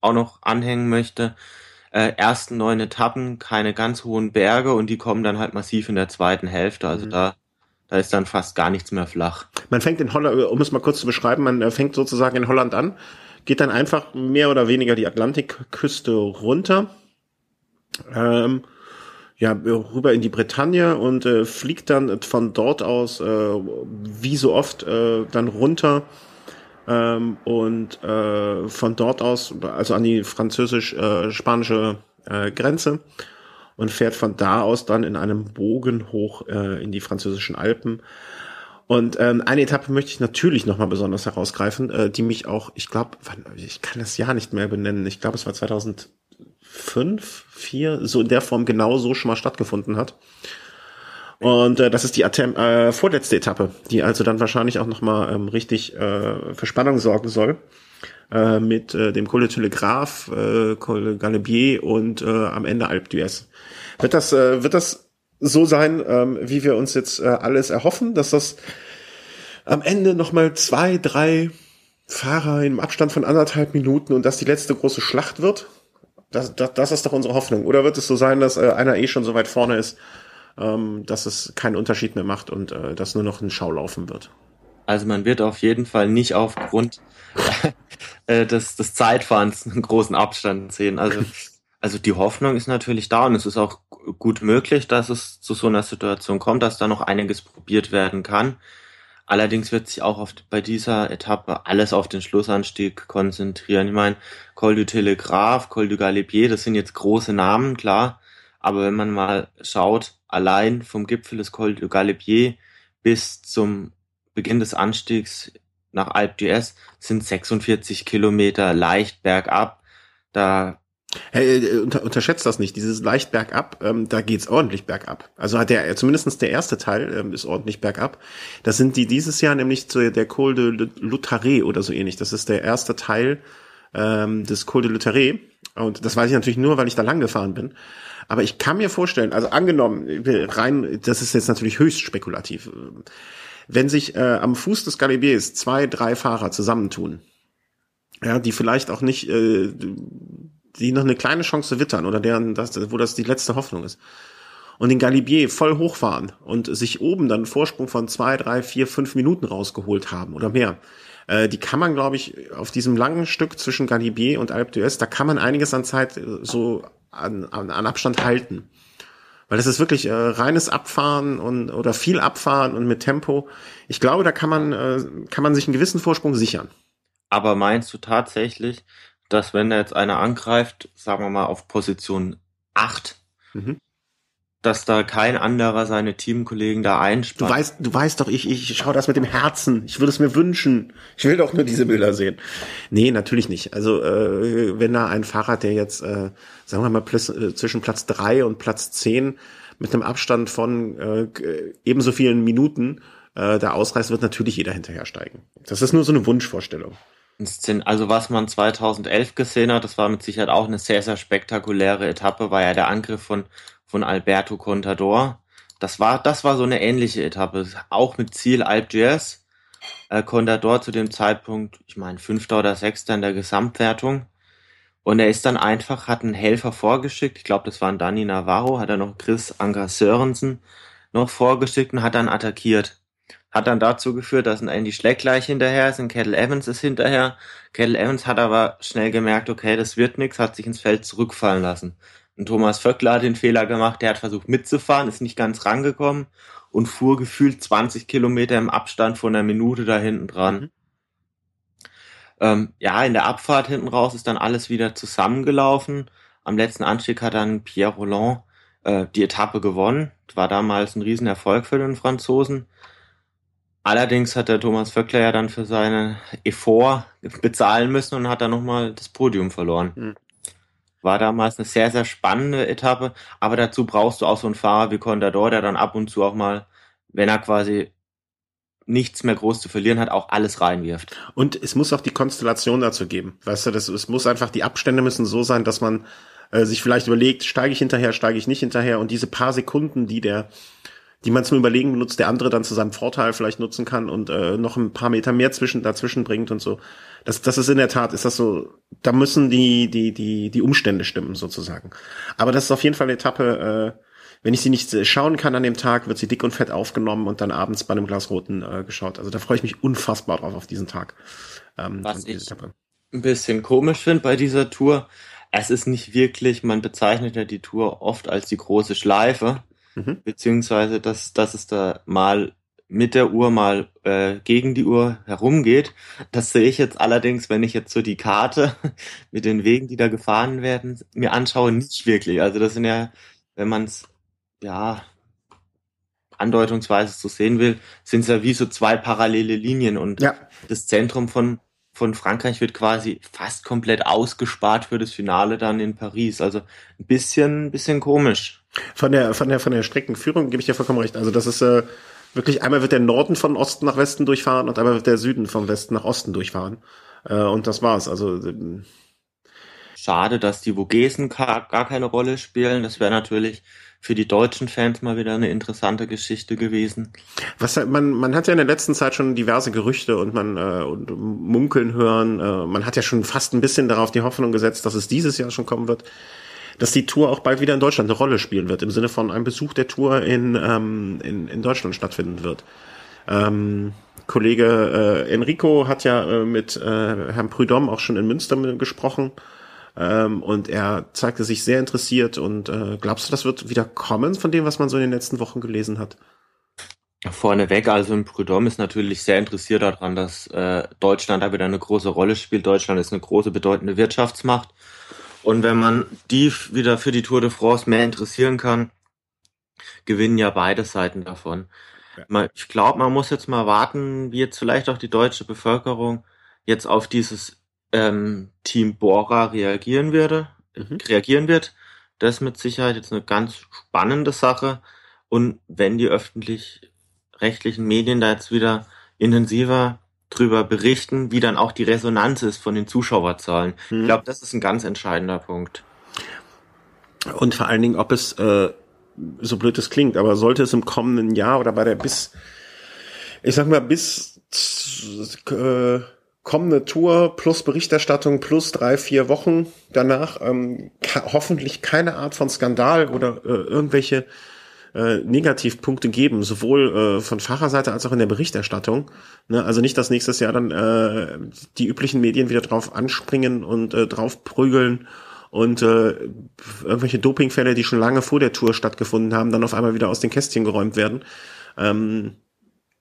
Speaker 2: auch noch anhängen möchte. Äh, ersten neun Etappen, keine ganz hohen Berge und die kommen dann halt massiv in der zweiten Hälfte. Also mhm. da da ist dann fast gar nichts mehr flach.
Speaker 1: Man fängt in Holland, um es mal kurz zu beschreiben, man äh, fängt sozusagen in Holland an, geht dann einfach mehr oder weniger die Atlantikküste runter, ähm, ja, rüber in die Bretagne und äh, fliegt dann von dort aus, äh, wie so oft, äh, dann runter ähm, und äh, von dort aus, also an die französisch-spanische äh, Grenze und fährt von da aus dann in einem Bogen hoch äh, in die französischen Alpen. Und ähm, eine Etappe möchte ich natürlich nochmal besonders herausgreifen, äh, die mich auch, ich glaube, ich kann das Jahr nicht mehr benennen, ich glaube, es war 2005, 4, so in der Form genau so schon mal stattgefunden hat. Und äh, das ist die Atem äh, vorletzte Etappe, die also dann wahrscheinlich auch nochmal ähm, richtig äh, für Spannung sorgen soll äh, mit äh, dem Col de Telegraph, äh, Col de Galibier und äh, am Ende Alpe d'Huez. Wird das, äh, wird das so sein, ähm, wie wir uns jetzt äh, alles erhoffen, dass das am Ende nochmal zwei, drei Fahrer im Abstand von anderthalb Minuten und das die letzte große Schlacht wird? Das, das, das ist doch unsere Hoffnung. Oder wird es so sein, dass äh, einer eh schon so weit vorne ist, ähm, dass es keinen Unterschied mehr macht und äh, dass nur noch ein Schau laufen wird?
Speaker 2: Also man wird auf jeden Fall nicht aufgrund äh, des, des Zeitfahrens einen großen Abstand sehen. Also, also die Hoffnung ist natürlich da und es ist auch gut möglich, dass es zu so einer Situation kommt, dass da noch einiges probiert werden kann. Allerdings wird sich auch oft bei dieser Etappe alles auf den Schlussanstieg konzentrieren. Ich meine, Col du Telegraph, Col du Galibier, das sind jetzt große Namen, klar. Aber wenn man mal schaut, allein vom Gipfel des Col du Galibier bis zum Beginn des Anstiegs nach Alp d'Huez sind 46 Kilometer leicht bergab. Da
Speaker 1: Hey, äh, unter, unterschätzt das nicht. Dieses leicht bergab, ähm, da geht's ordentlich bergab. Also hat der, zumindestens der erste Teil ähm, ist ordentlich bergab. Das sind die dieses Jahr nämlich zu der Col de Lutaré oder so ähnlich. Das ist der erste Teil ähm, des Col de Lutaré. Und das weiß ich natürlich nur, weil ich da lang gefahren bin. Aber ich kann mir vorstellen, also angenommen, rein, das ist jetzt natürlich höchst spekulativ. Wenn sich äh, am Fuß des Galibiers zwei, drei Fahrer zusammentun, ja, die vielleicht auch nicht äh, die noch eine kleine Chance wittern oder deren, das, wo das die letzte Hoffnung ist. Und den Galibier voll hochfahren und sich oben dann einen Vorsprung von zwei, drei, vier, fünf Minuten rausgeholt haben oder mehr. Äh, die kann man, glaube ich, auf diesem langen Stück zwischen Galibier und Alpe d'Huez, da kann man einiges an Zeit äh, so an, an, an Abstand halten. Weil das ist wirklich äh, reines Abfahren und oder viel Abfahren und mit Tempo. Ich glaube, da kann man, äh, kann man sich einen gewissen Vorsprung sichern.
Speaker 2: Aber meinst du tatsächlich, dass wenn da jetzt einer angreift, sagen wir mal auf Position 8, mhm. Dass da kein anderer seine Teamkollegen da einspannt.
Speaker 1: Du weißt, du weißt doch, ich, ich schaue das mit dem Herzen. Ich würde es mir wünschen. Ich will doch nur diese Bilder sehen. Nee, natürlich nicht. Also äh, wenn da ein Fahrrad, der jetzt, äh, sagen wir mal, äh, zwischen Platz 3 und Platz 10 mit einem Abstand von äh, ebenso vielen Minuten äh, da ausreißt, wird natürlich jeder hinterhersteigen. Das ist nur so eine Wunschvorstellung.
Speaker 2: Also was man 2011 gesehen hat, das war mit Sicherheit auch eine sehr, sehr spektakuläre Etappe, war ja der Angriff von, von Alberto Contador. Das war, das war so eine ähnliche Etappe, auch mit Ziel Alp d'Huez. Äh, Contador zu dem Zeitpunkt, ich meine, fünfter oder sechster in der Gesamtwertung. Und er ist dann einfach, hat einen Helfer vorgeschickt, ich glaube, das war ein Danny Navarro, hat er noch Chris Anker Sörensen noch vorgeschickt und hat dann attackiert. Hat dann dazu geführt, dass ein Andy Schleck gleich hinterher ist, ein Kettle Evans ist hinterher. Kettle Evans hat aber schnell gemerkt, okay, das wird nichts, hat sich ins Feld zurückfallen lassen. Und Thomas Vöckler hat den Fehler gemacht, der hat versucht mitzufahren, ist nicht ganz rangekommen und fuhr gefühlt 20 Kilometer im Abstand von einer Minute da hinten dran. Mhm. Ähm, ja, in der Abfahrt hinten raus ist dann alles wieder zusammengelaufen. Am letzten Anstieg hat dann Pierre Roland äh, die Etappe gewonnen. War damals ein Riesenerfolg für den Franzosen. Allerdings hat der Thomas Vöckler ja dann für seine Effort bezahlen müssen und hat dann nochmal das Podium verloren. Mhm. War damals eine sehr, sehr spannende Etappe, aber dazu brauchst du auch so einen Fahrer wie Contador, der dann ab und zu auch mal, wenn er quasi nichts mehr groß zu verlieren hat, auch alles reinwirft.
Speaker 1: Und es muss auch die Konstellation dazu geben. Weißt du, das, es muss einfach, die Abstände müssen so sein, dass man äh, sich vielleicht überlegt, steige ich hinterher, steige ich nicht hinterher und diese paar Sekunden, die der die man zum Überlegen benutzt, der andere dann zu seinem Vorteil vielleicht nutzen kann und äh, noch ein paar Meter mehr zwischen dazwischen bringt und so. Das, das ist in der Tat, ist das so, da müssen die, die, die, die Umstände stimmen, sozusagen. Aber das ist auf jeden Fall eine Etappe, äh, wenn ich sie nicht schauen kann an dem Tag, wird sie dick und fett aufgenommen und dann abends bei einem Glas Roten äh, geschaut. Also da freue ich mich unfassbar drauf auf diesen Tag.
Speaker 2: Ähm, Was ich Etappe. ein bisschen komisch finde bei dieser Tour, es ist nicht wirklich, man bezeichnet ja die Tour oft als die große Schleife mhm. beziehungsweise dass, dass es da mal mit der Uhr mal äh, gegen die Uhr herumgeht. Das sehe ich jetzt allerdings, wenn ich jetzt so die Karte mit den Wegen, die da gefahren werden, mir anschaue, nicht wirklich. Also das sind ja, wenn man es ja andeutungsweise so sehen will, sind es ja wie so zwei parallele Linien und ja. das Zentrum von von Frankreich wird quasi fast komplett ausgespart für das Finale dann in Paris. Also ein bisschen, bisschen komisch.
Speaker 1: Von der, von der, von der Streckenführung gebe ich dir vollkommen recht. Also das ist äh, wirklich, einmal wird der Norden von Osten nach Westen durchfahren und einmal wird der Süden von Westen nach Osten durchfahren. Äh, und das war's. Also äh,
Speaker 2: Schade, dass die Vogesen gar keine Rolle spielen. Das wäre natürlich für die deutschen Fans mal wieder eine interessante Geschichte gewesen.
Speaker 1: Was man man hat ja in der letzten Zeit schon diverse Gerüchte und man äh, und munkeln hören. Äh, man hat ja schon fast ein bisschen darauf die Hoffnung gesetzt, dass es dieses Jahr schon kommen wird dass die Tour auch bald wieder in Deutschland eine Rolle spielen wird, im Sinne von einem Besuch der Tour in, ähm, in, in Deutschland stattfinden wird. Ähm, Kollege äh, Enrico hat ja äh, mit äh, Herrn Prudhomme auch schon in Münster gesprochen ähm, und er zeigte sich sehr interessiert und äh, glaubst du, das wird wieder kommen von dem, was man so in den letzten Wochen gelesen hat?
Speaker 2: Vorneweg, also ein Prudhomme ist natürlich sehr interessiert daran, dass äh, Deutschland da wieder eine große Rolle spielt. Deutschland ist eine große, bedeutende Wirtschaftsmacht und wenn man die wieder für die Tour de France mehr interessieren kann, gewinnen ja beide Seiten davon. Ja. Ich glaube, man muss jetzt mal warten, wie jetzt vielleicht auch die deutsche Bevölkerung jetzt auf dieses ähm, Team Bora reagieren würde, mhm. reagieren wird. Das ist mit Sicherheit jetzt eine ganz spannende Sache. Und wenn die öffentlich-rechtlichen Medien da jetzt wieder intensiver drüber berichten, wie dann auch die Resonanz ist von den Zuschauerzahlen. Mhm. Ich glaube, das ist ein ganz entscheidender Punkt.
Speaker 1: Und vor allen Dingen, ob es, äh, so blöd es klingt, aber sollte es im kommenden Jahr oder bei der bis, ich sag mal, bis äh, kommende Tour plus Berichterstattung plus drei, vier Wochen danach ähm, hoffentlich keine Art von Skandal oder äh, irgendwelche äh, Negativpunkte geben, sowohl äh, von Fahrerseite als auch in der Berichterstattung. Ne? Also nicht, dass nächstes Jahr dann äh, die üblichen Medien wieder drauf anspringen und äh, drauf prügeln und äh, irgendwelche Dopingfälle, die schon lange vor der Tour stattgefunden haben, dann auf einmal wieder aus den Kästchen geräumt werden. Ähm,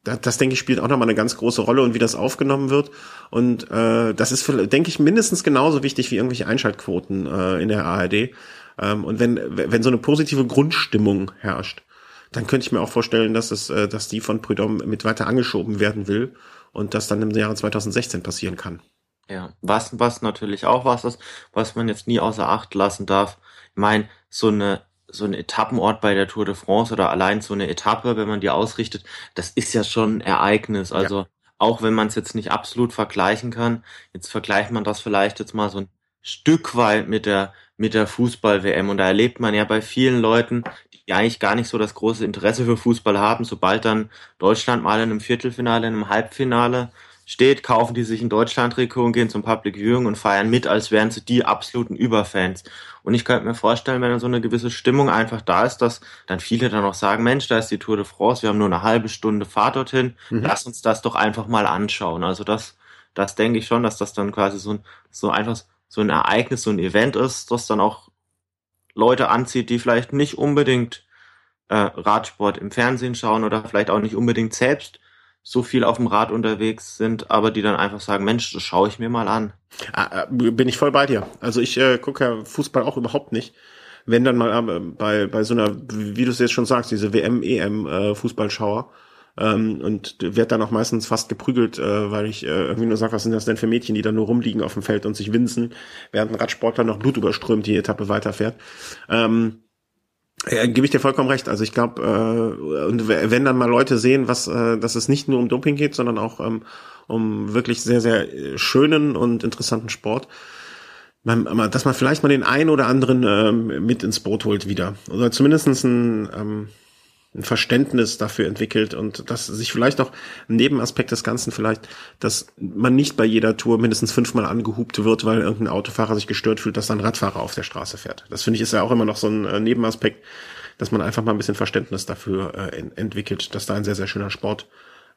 Speaker 1: das, das denke ich spielt auch nochmal eine ganz große Rolle und wie das aufgenommen wird. Und äh, das ist, denke ich, mindestens genauso wichtig wie irgendwelche Einschaltquoten äh, in der ARD. Ähm, und wenn, wenn so eine positive Grundstimmung herrscht, dann könnte ich mir auch vorstellen, dass es, äh, dass die von Prudhomme mit weiter angeschoben werden will und das dann im Jahre 2016 passieren kann.
Speaker 2: Ja, was, was natürlich auch was ist, was man jetzt nie außer Acht lassen darf. Ich meine, so eine, so ein Etappenort bei der Tour de France oder allein so eine Etappe, wenn man die ausrichtet, das ist ja schon ein Ereignis. Also ja. auch wenn man es jetzt nicht absolut vergleichen kann, jetzt vergleicht man das vielleicht jetzt mal so ein Stück weit mit der, mit der Fußball-WM. Und da erlebt man ja bei vielen Leuten, die eigentlich gar nicht so das große Interesse für Fußball haben, sobald dann Deutschland mal in einem Viertelfinale, in einem Halbfinale steht, kaufen die sich ein Deutschland-Trikot und gehen zum Public Viewing und feiern mit, als wären sie die absoluten Überfans. Und ich könnte mir vorstellen, wenn dann so eine gewisse Stimmung einfach da ist, dass dann viele dann auch sagen, Mensch, da ist die Tour de France, wir haben nur eine halbe Stunde Fahrt dorthin, mhm. lass uns das doch einfach mal anschauen. Also das, das denke ich schon, dass das dann quasi so ein, so einfach so ein Ereignis, so ein Event ist, das dann auch Leute anzieht, die vielleicht nicht unbedingt äh, Radsport im Fernsehen schauen oder vielleicht auch nicht unbedingt selbst so viel auf dem Rad unterwegs sind, aber die dann einfach sagen, Mensch, das schaue ich mir mal an.
Speaker 1: Ah, äh, bin ich voll bei dir. Also ich äh, gucke ja Fußball auch überhaupt nicht. Wenn dann mal äh, bei, bei so einer, wie du es jetzt schon sagst, diese WM, EM äh, Fußballschauer, ähm, und werd dann auch meistens fast geprügelt, äh, weil ich äh, irgendwie nur sage, was sind das denn für Mädchen, die da nur rumliegen auf dem Feld und sich winsen, während ein Radsportler noch Blut überströmt die Etappe weiterfährt. Ähm, ja, gebe ich dir vollkommen recht. Also ich glaube, äh, und wenn dann mal Leute sehen, was, äh, dass es nicht nur um Doping geht, sondern auch ähm, um wirklich sehr, sehr äh, schönen und interessanten Sport, man, dass man vielleicht mal den einen oder anderen ähm, mit ins Boot holt wieder. Oder zumindestens ein, ähm, ein Verständnis dafür entwickelt und dass sich vielleicht auch ein Nebenaspekt des Ganzen vielleicht, dass man nicht bei jeder Tour mindestens fünfmal angehupt wird, weil irgendein Autofahrer sich gestört fühlt, dass dann Radfahrer auf der Straße fährt. Das finde ich ist ja auch immer noch so ein äh, Nebenaspekt, dass man einfach mal ein bisschen Verständnis dafür äh, entwickelt, dass da ein sehr, sehr schöner Sport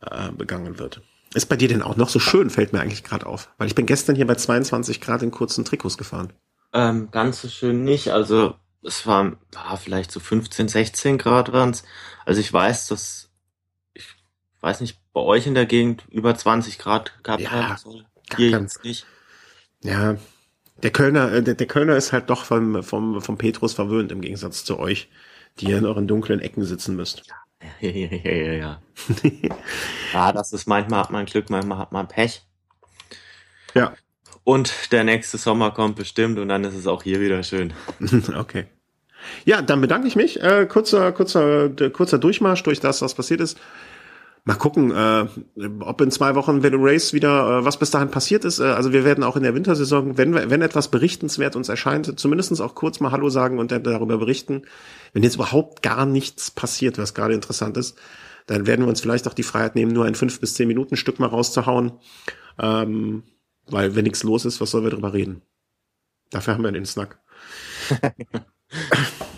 Speaker 1: äh, begangen wird. Ist bei dir denn auch noch so schön, fällt mir eigentlich gerade auf. Weil ich bin gestern hier bei 22 Grad in kurzen Trikots gefahren.
Speaker 2: Ähm, ganz so schön nicht. Also es war, war vielleicht so 15, 16 Grad waren's. Also ich weiß, dass ich weiß nicht, bei euch in der Gegend über 20 Grad
Speaker 1: gehabt ja, hat. Hier ganz, nicht. Ja, der Kölner, äh, der, der Kölner ist halt doch vom, vom, vom Petrus verwöhnt im Gegensatz zu euch, die ihr in euren dunklen Ecken sitzen müsst.
Speaker 2: Ja, ja, ja, ja, ja. ja, das ist manchmal hat man Glück, manchmal hat man Pech.
Speaker 1: Ja.
Speaker 2: Und der nächste Sommer kommt bestimmt und dann ist es auch hier wieder schön.
Speaker 1: okay. Ja, dann bedanke ich mich. Äh, kurzer, kurzer, kurzer Durchmarsch durch das, was passiert ist. Mal gucken, äh, ob in zwei Wochen Velo Race wieder, äh, was bis dahin passiert ist. Äh, also wir werden auch in der Wintersaison, wenn, wenn etwas berichtenswert uns erscheint, zumindestens auch kurz mal Hallo sagen und dann darüber berichten. Wenn jetzt überhaupt gar nichts passiert, was gerade interessant ist, dann werden wir uns vielleicht auch die Freiheit nehmen, nur ein fünf bis zehn Minuten Stück mal rauszuhauen. Ähm, weil wenn nichts los ist, was sollen wir drüber reden? Dafür haben wir den Snack.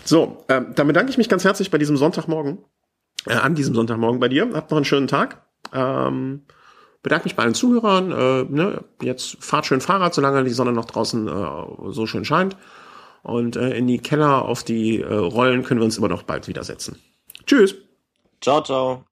Speaker 1: so, äh, dann bedanke ich mich ganz herzlich bei diesem Sonntagmorgen, äh, an diesem Sonntagmorgen bei dir. Habt noch einen schönen Tag. Ähm, bedanke mich bei allen Zuhörern. Äh, ne, jetzt fahrt schön Fahrrad, solange die Sonne noch draußen äh, so schön scheint. Und äh, in die Keller auf die äh, Rollen können wir uns immer noch bald widersetzen. Tschüss.
Speaker 2: Ciao, ciao.